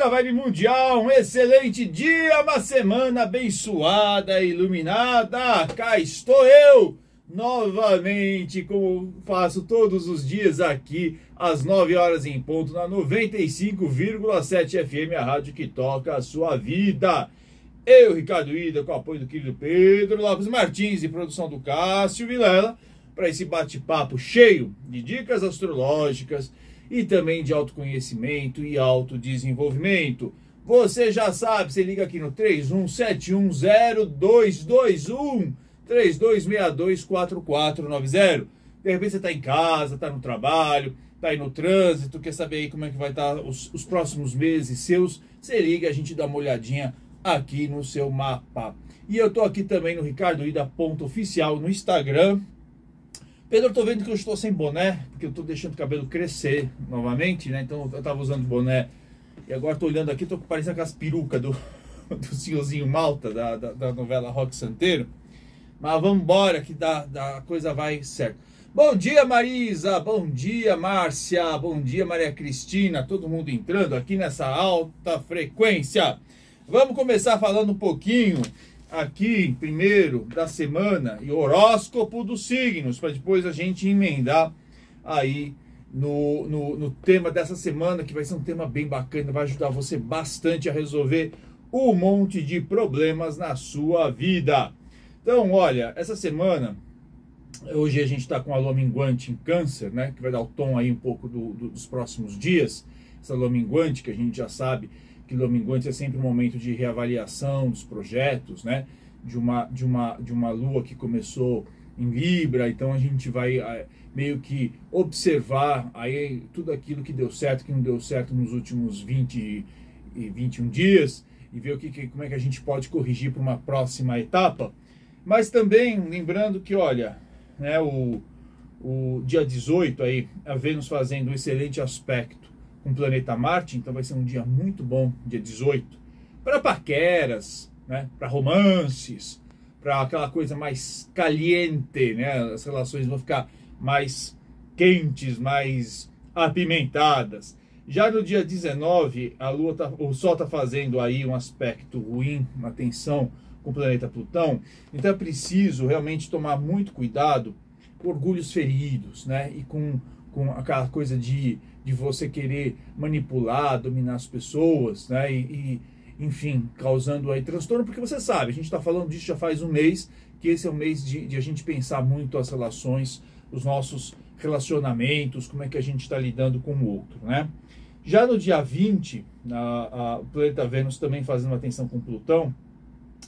da Vibe Mundial, um excelente dia, uma semana abençoada, iluminada. Cá estou eu, novamente, como faço todos os dias aqui, às 9 horas em ponto, na 95,7 FM, a rádio que toca a sua vida. Eu, Ricardo Ida, com o apoio do querido Pedro Lopes Martins e produção do Cássio Vilela, para esse bate-papo cheio de dicas astrológicas e também de autoconhecimento e autodesenvolvimento. Você já sabe, você liga aqui no 31710221 32624490. De repente você está em casa, está no trabalho, está aí no trânsito, quer saber aí como é que vai estar tá os, os próximos meses seus, você liga, a gente dá uma olhadinha aqui no seu mapa. E eu estou aqui também no Ricardo Ida ponto oficial no Instagram. Pedro, eu tô vendo que eu estou sem boné, porque eu estou deixando o cabelo crescer novamente, né? Então eu estava usando boné e agora estou olhando aqui, estou parecendo aquelas perucas do, do senhorzinho Malta, da, da, da novela Rock Santeiro. Mas vamos embora que da, da, coisa vai certo. Bom dia, Marisa. Bom dia, Márcia. Bom dia, Maria Cristina. Todo mundo entrando aqui nessa alta frequência. Vamos começar falando um pouquinho aqui, primeiro, da semana e horóscopo dos signos, para depois a gente emendar aí no, no, no, tema dessa semana, que vai ser um tema bem bacana, vai ajudar você bastante a resolver um monte de problemas na sua vida. Então, olha, essa semana, hoje a gente está com a lua minguante em câncer, né, que vai dar o tom aí um pouco do, do, dos próximos dias, essa lua minguante que a gente já sabe que Lominguantes é sempre um momento de reavaliação dos projetos, né? De uma, de uma, de uma lua que começou em Libra, então a gente vai eh, meio que observar aí tudo aquilo que deu certo, que não deu certo nos últimos 20 e 21 dias e ver o que, como é que a gente pode corrigir para uma próxima etapa. Mas também lembrando que, olha, né, o, o dia 18 aí, a Vênus fazendo um excelente aspecto com o planeta Marte, então vai ser um dia muito bom, dia 18, para paqueras, né, para romances, para aquela coisa mais caliente, né, as relações vão ficar mais quentes, mais apimentadas. Já no dia 19, a Lua tá, o Sol está fazendo aí um aspecto ruim, uma tensão com o planeta Plutão, então é preciso realmente tomar muito cuidado com orgulhos feridos, né, e com, com aquela coisa de de você querer manipular, dominar as pessoas, né? E, e enfim, causando aí transtorno, porque você sabe, a gente está falando disso já faz um mês, que esse é um mês de, de a gente pensar muito as relações, os nossos relacionamentos, como é que a gente está lidando com o outro, né? Já no dia 20, a, a, o planeta Vênus também fazendo uma tensão com Plutão,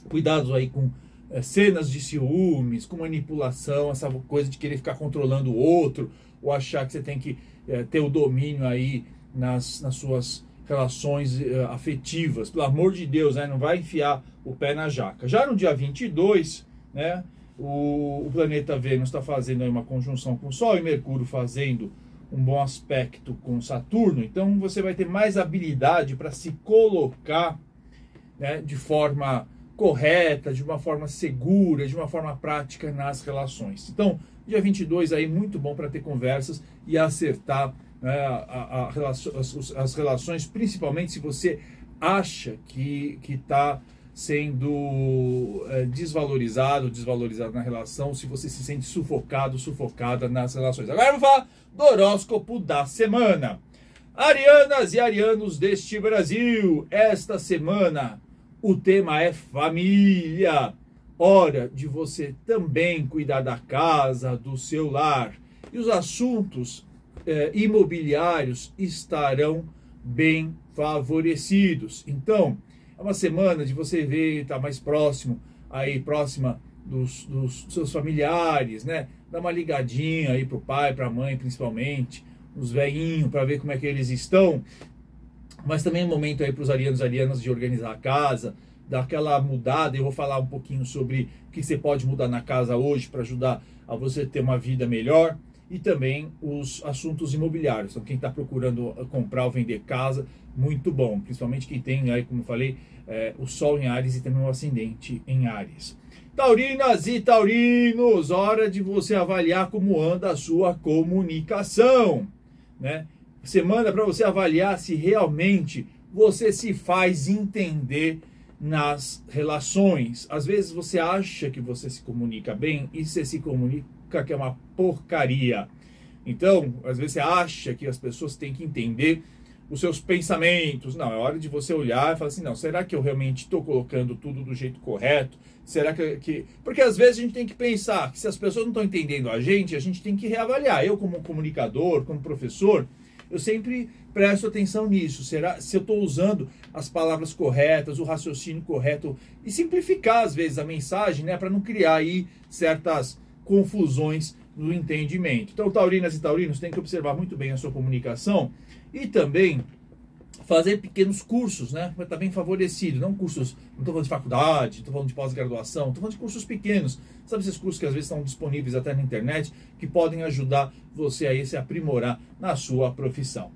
cuidados aí com é, cenas de ciúmes, com manipulação, essa coisa de querer ficar controlando o outro, ou achar que você tem que é, ter o domínio aí nas, nas suas relações é, afetivas. Pelo amor de Deus, né? não vai enfiar o pé na jaca. Já no dia 22, né, o, o planeta Vênus está fazendo uma conjunção com o Sol e Mercúrio fazendo um bom aspecto com Saturno. Então você vai ter mais habilidade para se colocar né, de forma correta, de uma forma segura, de uma forma prática nas relações. Então, dia 22 aí muito bom para ter conversas e acertar né, a, a, a as, as, relações, principalmente se você acha que está sendo é, desvalorizado, desvalorizado na relação, se você se sente sufocado, sufocada nas relações. Agora vou falar do horóscopo da semana. Arianas e arianos deste Brasil, esta semana o tema é família. Hora de você também cuidar da casa, do seu lar. E os assuntos eh, imobiliários estarão bem favorecidos. Então, é uma semana de você ver, estar tá mais próximo, aí próxima dos, dos seus familiares, né? Dá uma ligadinha aí pro pai, pra mãe, principalmente, os velhinhos, para ver como é que eles estão mas também é momento aí para os arianos e arianas de organizar a casa, dar aquela mudada. Eu vou falar um pouquinho sobre o que você pode mudar na casa hoje para ajudar a você ter uma vida melhor e também os assuntos imobiliários. Então, quem está procurando comprar ou vender casa, muito bom, principalmente quem tem aí, como eu falei, é, o Sol em Ares e também o ascendente em Ares. Taurinas e taurinos, hora de você avaliar como anda a sua comunicação, né? Semana para você avaliar se realmente você se faz entender nas relações. Às vezes você acha que você se comunica bem e você se comunica que é uma porcaria. Então, às vezes você acha que as pessoas têm que entender os seus pensamentos. Não, é hora de você olhar e falar assim: não, será que eu realmente estou colocando tudo do jeito correto? Será que, que. Porque às vezes a gente tem que pensar que se as pessoas não estão entendendo a gente, a gente tem que reavaliar. Eu, como comunicador, como professor, eu sempre presto atenção nisso. Será se eu estou usando as palavras corretas, o raciocínio correto e simplificar às vezes a mensagem, né, para não criar aí certas confusões no entendimento. Então, taurinas e taurinos têm que observar muito bem a sua comunicação e também fazer pequenos cursos, né? Para estar bem favorecido. Não cursos, não estou falando de faculdade, estou falando de pós-graduação, estou falando de cursos pequenos. Sabe esses cursos que às vezes estão disponíveis até na internet, que podem ajudar você a se aprimorar na sua profissão.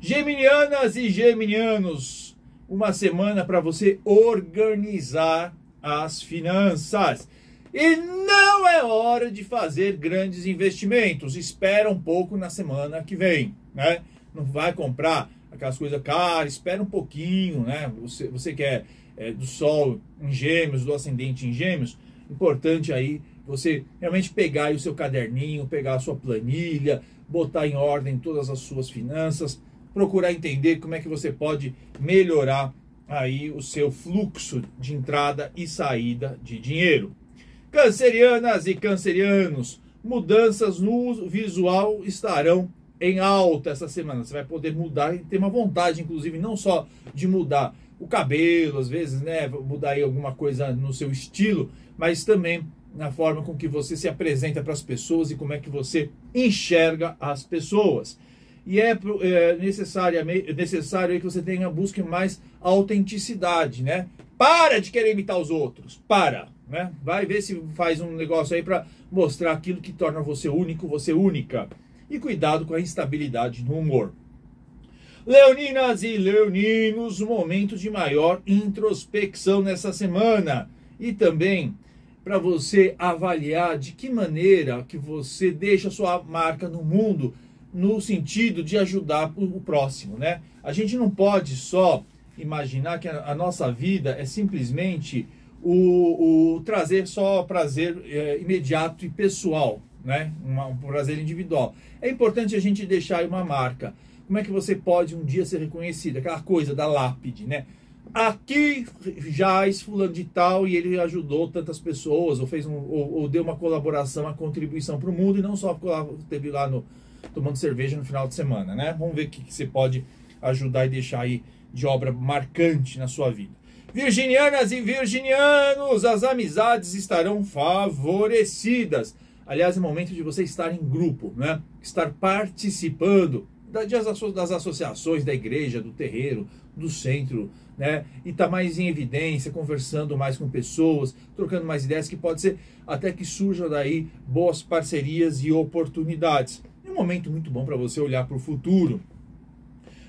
Geminianas e geminianos, uma semana para você organizar as finanças. E não é hora de fazer grandes investimentos. Espera um pouco na semana que vem, né? Não vai comprar aquelas coisas caras, espera um pouquinho, né? Você, você quer é, é, do Sol em Gêmeos, do Ascendente em Gêmeos, importante aí você realmente pegar o seu caderninho, pegar a sua planilha, botar em ordem todas as suas finanças, procurar entender como é que você pode melhorar aí o seu fluxo de entrada e saída de dinheiro. Cancerianas e cancerianos, mudanças no visual estarão em alta essa semana. Você vai poder mudar e ter uma vontade, inclusive, não só de mudar o cabelo, às vezes, né? Mudar aí alguma coisa no seu estilo, mas também na forma com que você se apresenta para as pessoas e como é que você enxerga as pessoas. E é, é necessário, necessário que você tenha busque mais autenticidade, né? Para de querer imitar os outros. Para. Né? Vai ver se faz um negócio aí para mostrar aquilo que torna você único, você única. E cuidado com a instabilidade no humor. Leoninas e leoninos, momento de maior introspecção nessa semana. E também para você avaliar de que maneira que você deixa sua marca no mundo no sentido de ajudar o próximo, né? A gente não pode só imaginar que a, a nossa vida é simplesmente o, o trazer só prazer é, imediato e pessoal, né? Um prazer individual. É importante a gente deixar uma marca. Como é que você pode um dia ser reconhecido? Aquela coisa da lápide, né? Aqui jaz fulano de tal e ele ajudou tantas pessoas, ou fez um, ou, ou deu uma colaboração, uma contribuição para o mundo e não só teve lá no tomando cerveja no final de semana, né? Vamos ver o que, que você pode ajudar e deixar aí de obra marcante na sua vida. Virginianas e virginianos, as amizades estarão favorecidas. Aliás, é momento de você estar em grupo, né? estar participando das associações da igreja, do terreiro, do centro, né? E estar tá mais em evidência, conversando mais com pessoas, trocando mais ideias, que pode ser até que surjam daí boas parcerias e oportunidades. É um momento muito bom para você olhar para o futuro.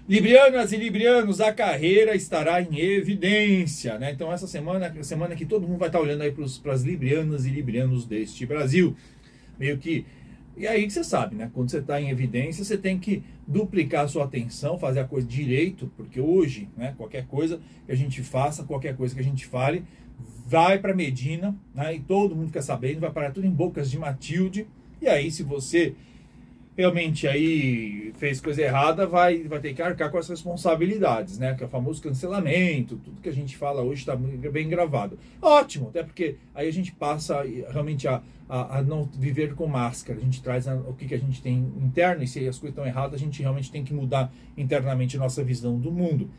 Librianas e librianos, a carreira estará em evidência, né? Então essa semana, semana que todo mundo vai estar olhando aí para as librianas e librianos deste Brasil, meio que e aí você sabe, né? Quando você está em evidência, você tem que duplicar a sua atenção, fazer a coisa direito, porque hoje, né? Qualquer coisa que a gente faça, qualquer coisa que a gente fale, vai para Medina, né? E todo mundo quer saber, vai parar tudo em bocas de Matilde. E aí, se você realmente aí fez coisa errada, vai, vai ter que arcar com as responsabilidades, né? Que é o famoso cancelamento, tudo que a gente fala hoje está bem gravado. Ótimo, até porque aí a gente passa realmente a, a, a não viver com máscara. A gente traz a, o que, que a gente tem interno e se as coisas estão erradas, a gente realmente tem que mudar internamente a nossa visão do mundo.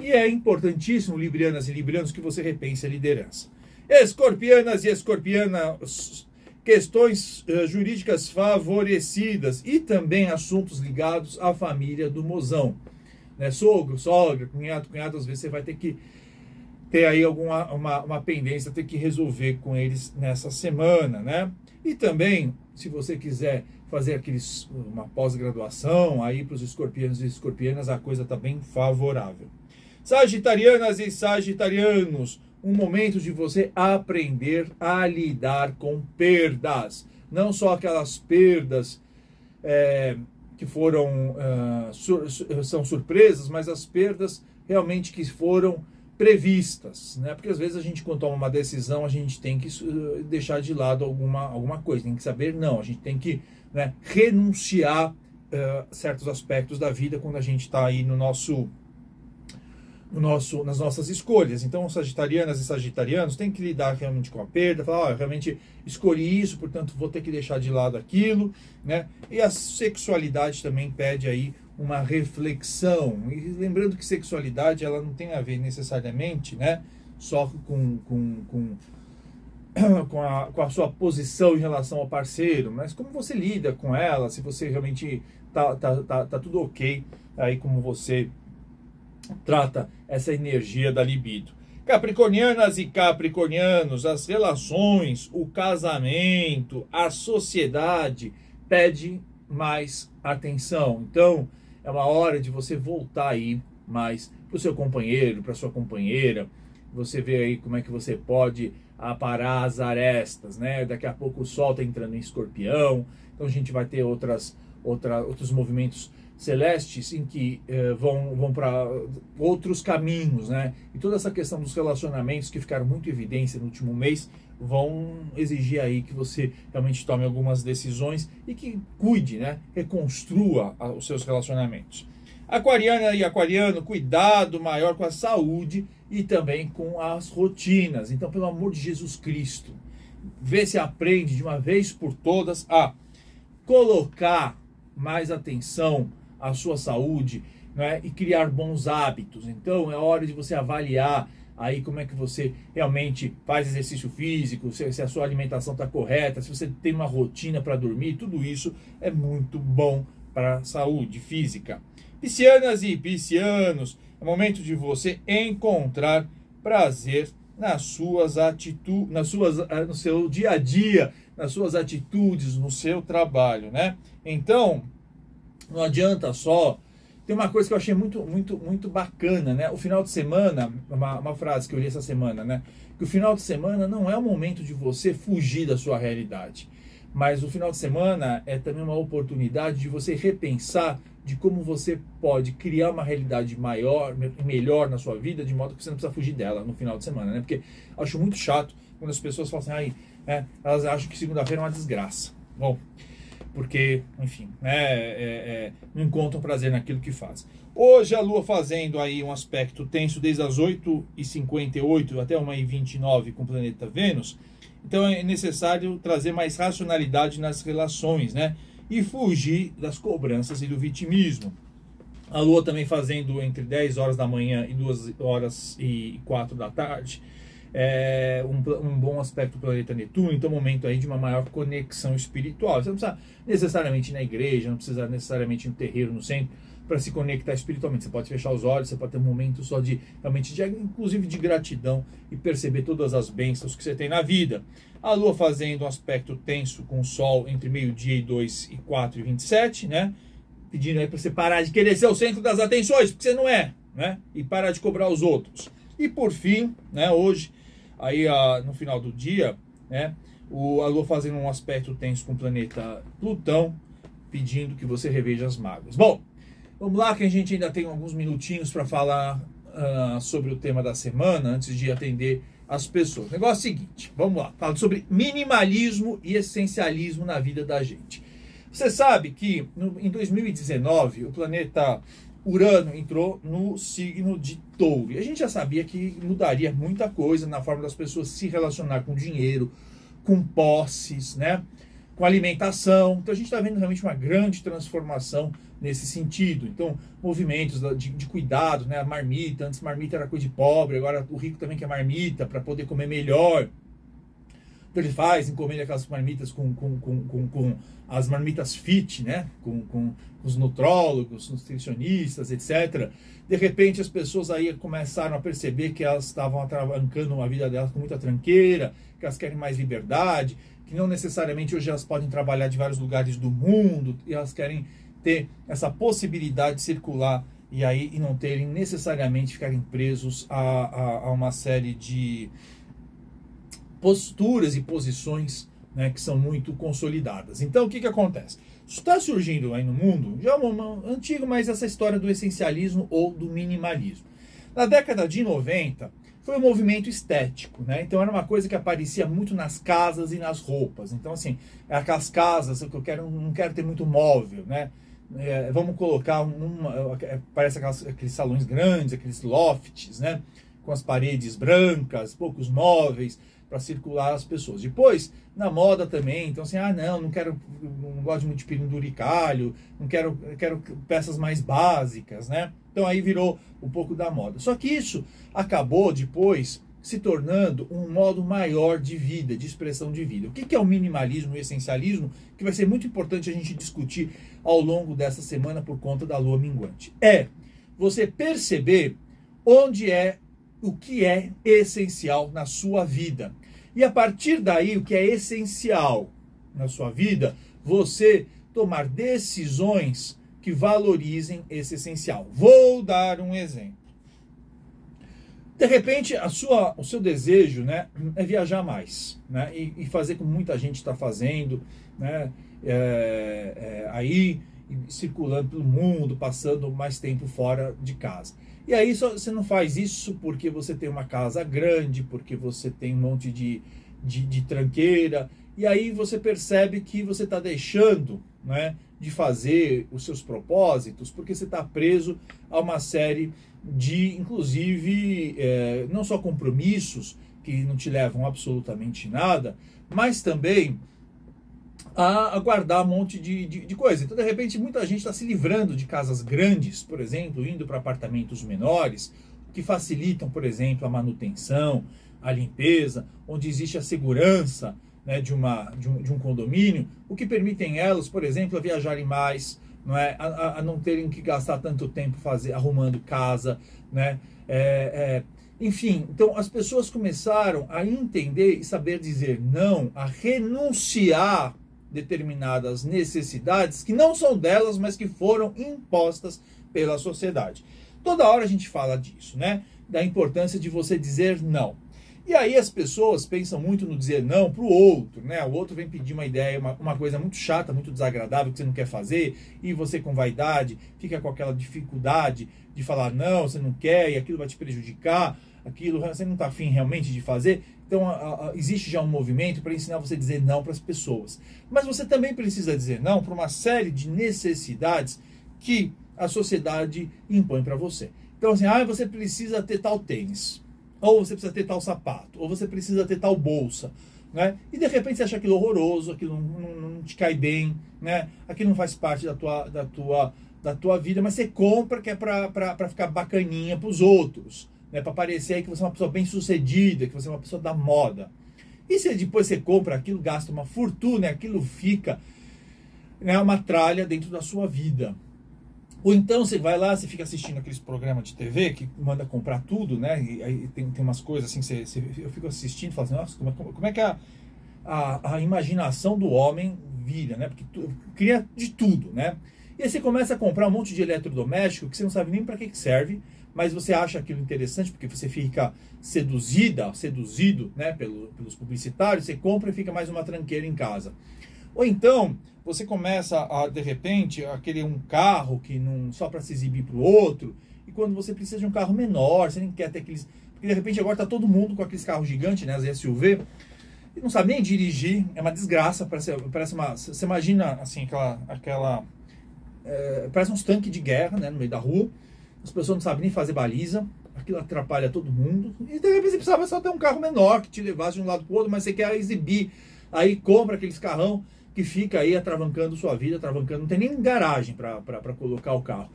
E é importantíssimo, Librianas e Librianos, que você repense a liderança. Escorpianas e escorpianas questões uh, jurídicas favorecidas e também assuntos ligados à família do mozão. Né? Sogro, sogra, cunhado, cunhado, às vezes você vai ter que ter aí alguma uma, uma pendência, ter que resolver com eles nessa semana, né? E também, se você quiser fazer aqueles, uma pós-graduação aí para os escorpianos e escorpianas, a coisa está bem favorável. Sagitarianas e sagitarianos, um momento de você aprender a lidar com perdas. Não só aquelas perdas é, que foram uh, sur são surpresas, mas as perdas realmente que foram previstas, né? Porque às vezes a gente quando toma uma decisão, a gente tem que deixar de lado alguma, alguma coisa, tem que saber não, a gente tem que né, renunciar uh, certos aspectos da vida quando a gente está aí no nosso no nosso, nas nossas escolhas. Então, sagitarianas e sagitarianos têm que lidar realmente com a perda, falar, oh, realmente escolhi isso, portanto vou ter que deixar de lado aquilo, né? E a sexualidade também pede aí uma reflexão. E lembrando que sexualidade ela não tem a ver necessariamente, né, só com, com, com com a, com a sua posição em relação ao parceiro, mas como você lida com ela, se você realmente tá, tá, tá, tá tudo ok, aí como você trata essa energia da libido. Capricornianas e capricornianos, as relações, o casamento, a sociedade pede mais atenção. Então, é uma hora de você voltar aí mais para o seu companheiro, para sua companheira. Você vê aí como é que você pode aparar as arestas, né? Daqui a pouco o sol está entrando em escorpião, então a gente vai ter outras, outra, outros movimentos celestes em que eh, vão, vão para outros caminhos, né? E toda essa questão dos relacionamentos que ficaram muito em evidência no último mês vão exigir aí que você realmente tome algumas decisões e que cuide, né? Reconstrua os seus relacionamentos. Aquariana e aquariano, cuidado maior com a saúde e também com as rotinas. Então, pelo amor de Jesus Cristo, vê se aprende de uma vez por todas a colocar mais atenção à sua saúde né, e criar bons hábitos. Então, é hora de você avaliar aí como é que você realmente faz exercício físico, se, se a sua alimentação está correta, se você tem uma rotina para dormir, tudo isso é muito bom para a saúde física. Piscianas e piscianos, é momento de você encontrar prazer nas suas atitudes, nas suas, ah, no seu dia a dia, nas suas atitudes, no seu trabalho, né? Então, não adianta só. Tem uma coisa que eu achei muito, muito, muito bacana, né? O final de semana, uma, uma frase que eu li essa semana, né? Que o final de semana não é o momento de você fugir da sua realidade. Mas o final de semana é também uma oportunidade de você repensar de como você pode criar uma realidade maior, melhor na sua vida, de modo que você não precisa fugir dela no final de semana, né? Porque acho muito chato quando as pessoas falam assim, ai, é, elas acham que segunda-feira é uma desgraça. Bom, porque, enfim, né, é, é, não encontram prazer naquilo que faz. Hoje a Lua fazendo aí um aspecto tenso desde as 8h58 até 1h29 com o planeta Vênus, então é necessário trazer mais racionalidade nas relações, né? E fugir das cobranças e do vitimismo. A Lua também fazendo entre 10 horas da manhã e 2 horas e 4 da tarde é, um, um, bom aspecto do planeta Netuno, então momento aí de uma maior conexão espiritual. Você não precisa necessariamente ir na igreja, não precisa necessariamente ir no terreiro, no centro, para se conectar espiritualmente. Você pode fechar os olhos, você pode ter um momento só de, realmente, de, inclusive de gratidão e perceber todas as bênçãos que você tem na vida. A Lua fazendo um aspecto tenso com o Sol entre meio-dia e 2 e 4 e 27, né? Pedindo aí para você parar de querer ser o centro das atenções, porque você não é, né? E parar de cobrar os outros. E por fim, né, hoje, aí a, no final do dia, né, o, a Lua fazendo um aspecto tenso com o planeta Plutão, pedindo que você reveja as mágoas. Bom, vamos lá que a gente ainda tem alguns minutinhos para falar uh, sobre o tema da semana, antes de atender as pessoas. O negócio é o seguinte, vamos lá, falando sobre minimalismo e essencialismo na vida da gente. Você sabe que no, em 2019 o planeta Urano entrou no signo de Touro. E a gente já sabia que mudaria muita coisa na forma das pessoas se relacionar com dinheiro, com posses, né? com alimentação. Então a gente está vendo realmente uma grande transformação nesse sentido. Então, movimentos de, de, cuidado, né? A marmita, antes marmita era coisa de pobre, agora o rico também quer marmita para poder comer melhor. Então ele faz, encomenda aquelas marmitas com, com, com, com, com as marmitas fit, né? Com, com os nutrólogos, nutricionistas, etc. De repente as pessoas aí começaram a perceber que elas estavam atravancando a vida delas com muita tranqueira, que elas querem mais liberdade, que não necessariamente hoje elas podem trabalhar de vários lugares do mundo, e elas querem ter essa possibilidade de circular e aí e não terem necessariamente ficarem presos a, a, a uma série de posturas e posições né, que são muito consolidadas. Então, o que, que acontece? Está surgindo aí no mundo, já é um, antigo, mas essa história do essencialismo ou do minimalismo. Na década de 90, foi um movimento estético, né? Então era uma coisa que aparecia muito nas casas e nas roupas. Então, assim, aquelas casas que eu quero, não quero ter muito móvel, né? É, vamos colocar uma, parece aquelas, aqueles salões grandes, aqueles lofts, né? Com as paredes brancas, poucos móveis para circular as pessoas. Depois, na moda também, então assim, ah, não, não quero, não gosto muito de penduricalho, não quero, quero peças mais básicas, né? Então aí virou um pouco da moda. Só que isso acabou depois se tornando um modo maior de vida, de expressão de vida. O que é o minimalismo e o essencialismo? Que vai ser muito importante a gente discutir ao longo dessa semana por conta da lua minguante. É você perceber onde é o que é essencial na sua vida. E a partir daí, o que é essencial na sua vida, você tomar decisões que valorizem esse essencial. Vou dar um exemplo. De repente, a sua, o seu desejo né, é viajar mais né, e, e fazer como muita gente está fazendo, né, é, é, aí circulando pelo mundo, passando mais tempo fora de casa. E aí você não faz isso porque você tem uma casa grande, porque você tem um monte de, de, de tranqueira, e aí você percebe que você está deixando né, de fazer os seus propósitos, porque você está preso a uma série de, inclusive, é, não só compromissos que não te levam absolutamente nada, mas também a, guardar um monte de, de, de, coisa. Então, de repente, muita gente está se livrando de casas grandes, por exemplo, indo para apartamentos menores, que facilitam, por exemplo, a manutenção, a limpeza, onde existe a segurança né, de, uma, de, um, de um condomínio, o que permitem elas, por exemplo, a viajarem mais, não é? A, a, não terem que gastar tanto tempo fazer, arrumando casa, né? É, é, enfim, então as pessoas começaram a entender e saber dizer não, a renunciar determinadas necessidades que não são delas, mas que foram impostas pela sociedade. Toda hora a gente fala disso, né? Da importância de você dizer não. E aí as pessoas pensam muito no dizer não para o outro, né? O outro vem pedir uma ideia, uma, uma coisa muito chata, muito desagradável que você não quer fazer, e você com vaidade fica com aquela dificuldade de falar não, você não quer, e aquilo vai te prejudicar, aquilo você não está afim realmente de fazer. Então a, a, existe já um movimento para ensinar você a dizer não para as pessoas. Mas você também precisa dizer não para uma série de necessidades que a sociedade impõe para você. Então assim, ah, você precisa ter tal tênis ou você precisa ter tal sapato, ou você precisa ter tal bolsa. Né? E de repente você acha aquilo horroroso, aquilo não, não, não te cai bem, né? aquilo não faz parte da tua, da tua, da tua vida, mas você compra que é para ficar bacaninha para os outros, né? para parecer que você é uma pessoa bem sucedida, que você é uma pessoa da moda. E se depois você compra aquilo, gasta uma fortuna, aquilo fica né, uma tralha dentro da sua vida. Ou então você vai lá, você fica assistindo aqueles programas de TV que manda comprar tudo, né? E aí tem, tem umas coisas assim, você, você, eu fico assistindo e falo assim, nossa, como, é, como é que a, a, a, imaginação do homem vira, né? Porque tu, cria de tudo, né? E aí você começa a comprar um monte de eletrodoméstico que você não sabe nem para que, que serve, mas você acha aquilo interessante porque você fica seduzida, seduzido, né, pelo, pelos publicitários, você compra e fica mais uma tranqueira em casa. Ou então, você começa a, de repente, a querer um carro que não só para se exibir para o outro, e quando você precisa de um carro menor, você nem quer ter aqueles. Porque de repente agora está todo mundo com aqueles carros gigantes, né, as SUV, e não sabe nem dirigir, é uma desgraça, parece, parece uma. Você imagina assim, aquela. aquela é, parece uns tanques de guerra né, no meio da rua, as pessoas não sabem nem fazer baliza, aquilo atrapalha todo mundo, e de repente você precisava só ter um carro menor que te levasse de um lado para o outro, mas você quer exibir. Aí compra aqueles carrão que fica aí atravancando sua vida, atravancando, não tem nem garagem para colocar o carro.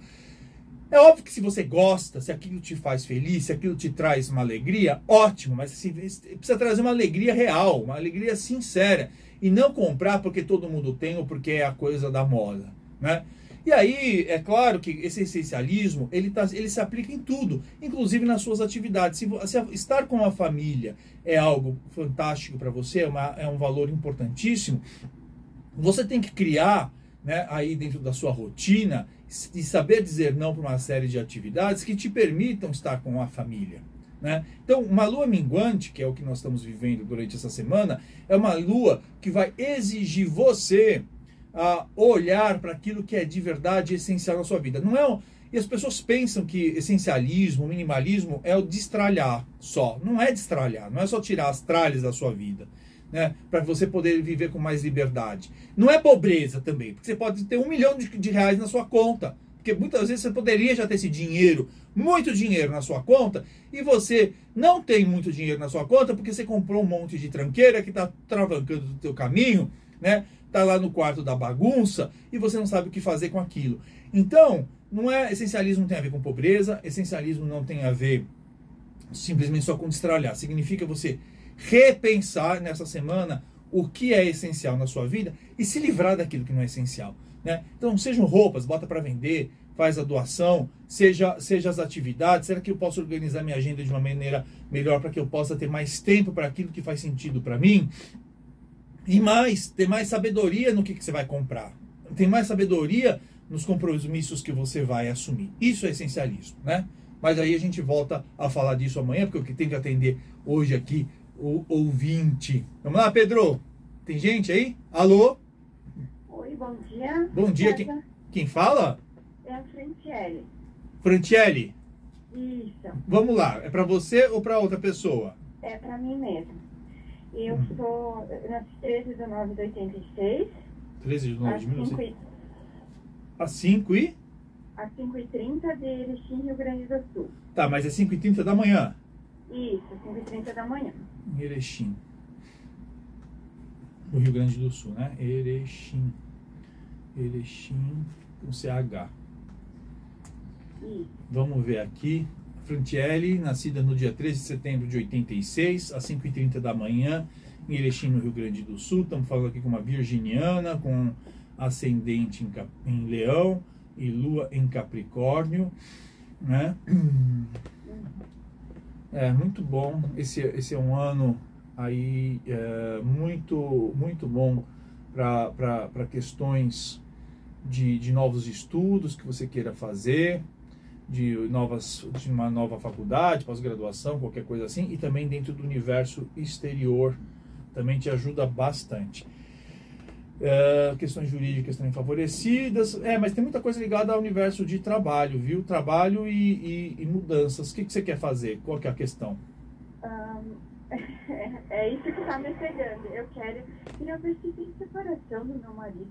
É óbvio que se você gosta, se aquilo te faz feliz, se aquilo te traz uma alegria, ótimo, mas assim, precisa trazer uma alegria real, uma alegria sincera. E não comprar porque todo mundo tem ou porque é a coisa da moda. Né? E aí, é claro que esse essencialismo, ele, tá, ele se aplica em tudo, inclusive nas suas atividades. Se, se estar com a família é algo fantástico para você, é, uma, é um valor importantíssimo, você tem que criar, né, aí dentro da sua rotina, e saber dizer não para uma série de atividades que te permitam estar com a família. Né? Então, uma lua minguante, que é o que nós estamos vivendo durante essa semana, é uma lua que vai exigir você a olhar para aquilo que é de verdade essencial na sua vida. Não é E as pessoas pensam que essencialismo, minimalismo é o destralhar só. Não é destralhar, não é só tirar as tralhas da sua vida, né? Para você poder viver com mais liberdade. Não é pobreza também, porque você pode ter um milhão de, de reais na sua conta. Porque muitas vezes você poderia já ter esse dinheiro, muito dinheiro na sua conta, e você não tem muito dinheiro na sua conta porque você comprou um monte de tranqueira que está travancando o teu caminho, né? Tá lá no quarto da bagunça e você não sabe o que fazer com aquilo. Então, não é essencialismo não tem a ver com pobreza, essencialismo não tem a ver simplesmente só com destralhar. Significa você repensar nessa semana o que é essencial na sua vida e se livrar daquilo que não é essencial. Né? Então, sejam roupas, bota para vender, faz a doação, seja, seja as atividades. Será que eu posso organizar minha agenda de uma maneira melhor para que eu possa ter mais tempo para aquilo que faz sentido para mim? E mais, ter mais sabedoria no que, que você vai comprar. Tem mais sabedoria nos compromissos que você vai assumir. Isso é essencialismo, né? Mas aí a gente volta a falar disso amanhã, porque o que tem que atender hoje aqui o ouvinte. Vamos lá, Pedro? Tem gente aí? Alô? Oi, bom dia. Bom dia. Quem, quem fala? É a Frantiele. Frantiele? Isso. Vamos lá. É para você ou para outra pessoa? É para mim mesmo. Eu uhum. sou. nasci 13 de 9 de 86. 13 de 9 de 1986. Às 5 e? Às 5 e 30 de Erechim, Rio Grande do Sul. Tá, mas é 5 e 30 da manhã? Isso, 5 e 30 da manhã. Em Erechim. No Rio Grande do Sul, né? Erechim. Erechim com CH. Isso. Vamos ver aqui. Frantiele, nascida no dia 13 de setembro de 86, às 5h30 da manhã, em Erechim, no Rio Grande do Sul. Estamos falando aqui com uma virginiana, com ascendente em, em Leão e Lua em Capricórnio. Né? É muito bom. Esse, esse é um ano aí é, muito, muito bom para questões de, de novos estudos que você queira fazer, de, novas, de uma nova faculdade, pós-graduação, qualquer coisa assim, e também dentro do universo exterior também te ajuda bastante. É, questões jurídicas também favorecidas. É, mas tem muita coisa ligada ao universo de trabalho, viu? Trabalho e, e, e mudanças. O que, que você quer fazer? Qual que é a questão? Um, é, isso que está me pegando. Eu quero. Queria ver se tem separação do meu marido.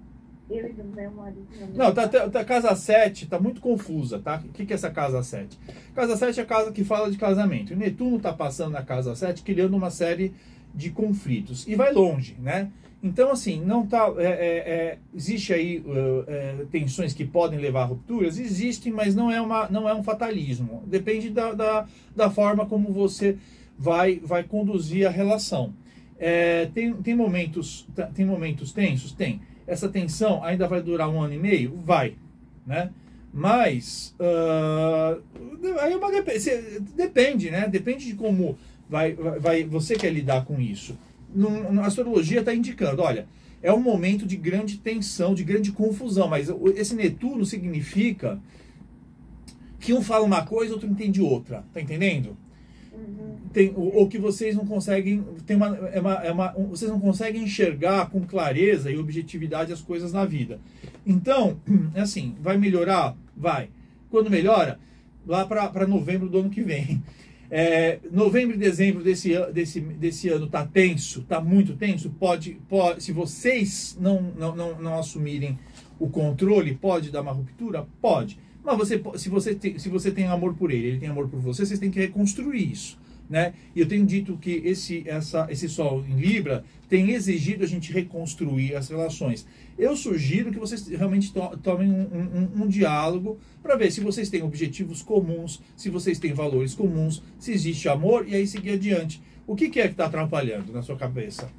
Eu e do meu marido. Não, tá, tá, casa 7 tá muito confusa, tá? O que, que é essa casa 7? Casa 7 é a casa que fala de casamento. O Netuno tá passando na casa 7, criando uma série de conflitos. E vai longe, né? Então, assim, não tá. É, é, é, existe aí uh, tensões que podem levar a rupturas? Existem, mas não é, uma, não é um fatalismo. Depende da, da, da forma como você vai, vai conduzir a relação. É, tem, tem, momentos, tem momentos tensos? Tem. Essa tensão ainda vai durar um ano e meio? Vai. Né? Mas uh, aí é uma, depende, né? Depende de como vai, vai, você quer lidar com isso a astrologia está indicando, olha, é um momento de grande tensão, de grande confusão, mas esse Netuno significa que um fala uma coisa, outro entende outra, tá entendendo? Tem, ou, ou, que vocês não conseguem, tem uma, é uma, é uma, vocês não conseguem enxergar com clareza e objetividade as coisas na vida. Então, é assim, vai melhorar? Vai. Quando melhora? Lá para novembro do ano que vem. É, novembro e dezembro desse, desse, desse ano está tenso, está muito tenso. Pode, pode, se vocês não, não, não, não assumirem o controle, pode dar uma ruptura? Pode. Mas você, se, você se você tem amor por ele, ele tem amor por você, vocês têm que reconstruir isso. Né? E eu tenho dito que esse, essa, esse Sol em Libra tem exigido a gente reconstruir as relações. Eu sugiro que vocês realmente to tomem um, um, um diálogo para ver se vocês têm objetivos comuns, se vocês têm valores comuns, se existe amor e aí seguir adiante. O que, que é que está atrapalhando na sua cabeça?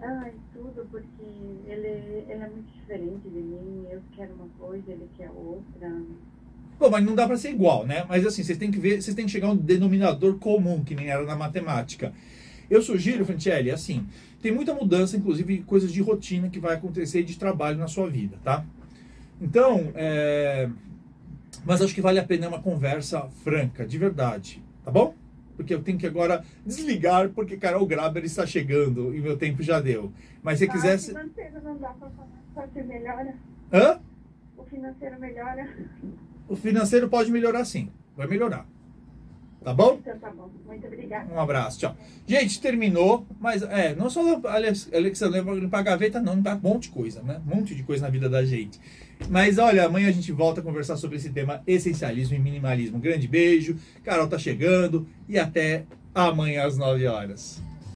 Ai, tudo, porque ele, ele é muito diferente de mim. Eu quero uma coisa, ele quer outra. Bom, mas não dá para ser igual, né? Mas assim, vocês têm que ver, vocês têm que chegar a um denominador comum, que nem era na matemática. Eu sugiro, Frantielli, assim, tem muita mudança, inclusive coisas de rotina que vai acontecer de trabalho na sua vida, tá? Então, é... mas acho que vale a pena uma conversa franca, de verdade, tá bom? Porque eu tenho que agora desligar, porque Carol Graber está chegando e meu tempo já deu. Mas se ah, quisesse. não dá pra falar, melhora. Hã? financeiro melhora. O financeiro pode melhorar sim. Vai melhorar. Tá bom? Então tá bom. Muito obrigada. Um abraço, tchau. Gente, terminou, mas é, não só Alexandre para limpar a gaveta, não, limpar um monte de coisa, né? Um monte de coisa na vida da gente. Mas olha, amanhã a gente volta a conversar sobre esse tema essencialismo e minimalismo. Um grande beijo, Carol tá chegando e até amanhã às 9 horas.